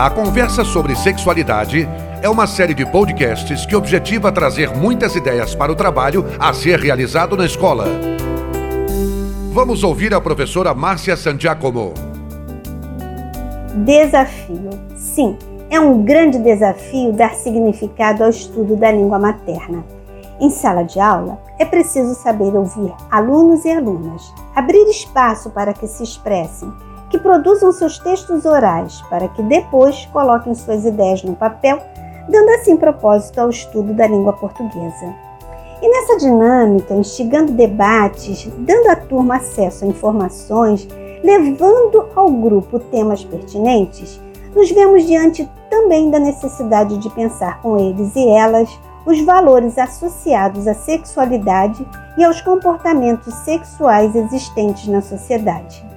A conversa sobre sexualidade é uma série de podcasts que objetiva trazer muitas ideias para o trabalho a ser realizado na escola. Vamos ouvir a professora Márcia Sangiacomo. Desafio. Sim, é um grande desafio dar significado ao estudo da língua materna. Em sala de aula, é preciso saber ouvir alunos e alunas, abrir espaço para que se expressem que produzam seus textos orais para que depois coloquem suas ideias no papel, dando assim propósito ao estudo da língua portuguesa. E nessa dinâmica, instigando debates, dando à turma acesso a informações, levando ao grupo temas pertinentes, nos vemos diante também da necessidade de pensar com eles e elas os valores associados à sexualidade e aos comportamentos sexuais existentes na sociedade.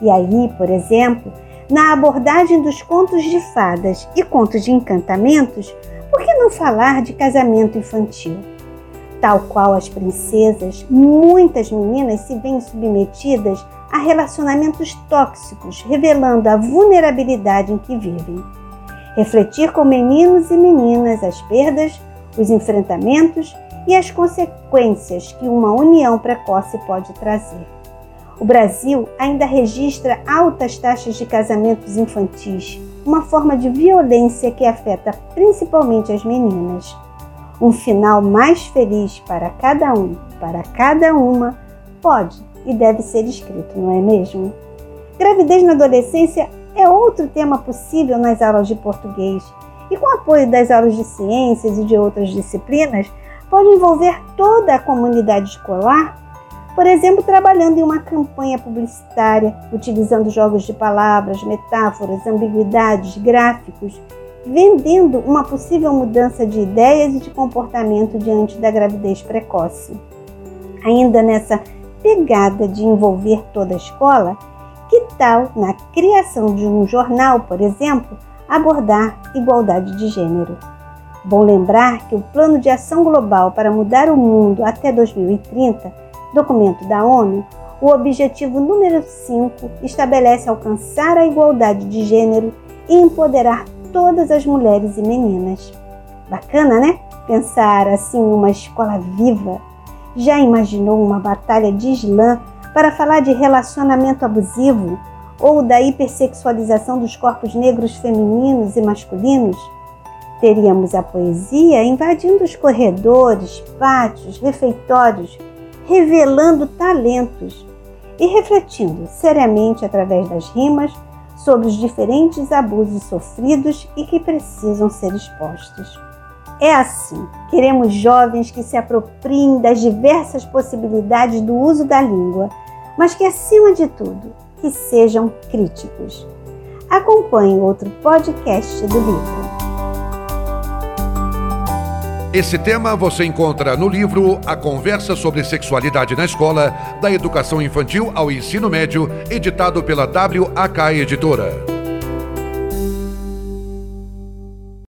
E aí, por exemplo, na abordagem dos contos de fadas e contos de encantamentos, por que não falar de casamento infantil? Tal qual as princesas, muitas meninas se veem submetidas a relacionamentos tóxicos, revelando a vulnerabilidade em que vivem. Refletir com meninos e meninas as perdas, os enfrentamentos e as consequências que uma união precoce pode trazer. O Brasil ainda registra altas taxas de casamentos infantis, uma forma de violência que afeta principalmente as meninas. Um final mais feliz para cada um, para cada uma, pode e deve ser escrito, não é mesmo? Gravidez na adolescência é outro tema possível nas aulas de português e, com apoio das aulas de ciências e de outras disciplinas, pode envolver toda a comunidade escolar por exemplo, trabalhando em uma campanha publicitária, utilizando jogos de palavras, metáforas, ambiguidades, gráficos, vendendo uma possível mudança de ideias e de comportamento diante da gravidez precoce. Ainda nessa pegada de envolver toda a escola, que tal na criação de um jornal, por exemplo, abordar igualdade de gênero? Bom lembrar que o Plano de Ação Global para Mudar o Mundo até 2030 documento da ONU, o objetivo número 5 estabelece alcançar a igualdade de gênero e empoderar todas as mulheres e meninas. Bacana, né? Pensar assim uma escola viva. Já imaginou uma batalha de slam para falar de relacionamento abusivo ou da hipersexualização dos corpos negros femininos e masculinos? Teríamos a poesia invadindo os corredores, pátios, refeitórios revelando talentos e refletindo seriamente através das rimas sobre os diferentes abusos sofridos e que precisam ser expostos. É assim, queremos jovens que se apropriem das diversas possibilidades do uso da língua, mas que, acima de tudo, que sejam críticos. Acompanhe outro podcast do livro. Esse tema você encontra no livro A Conversa sobre Sexualidade na Escola, da Educação Infantil ao Ensino Médio, editado pela WAK Editora.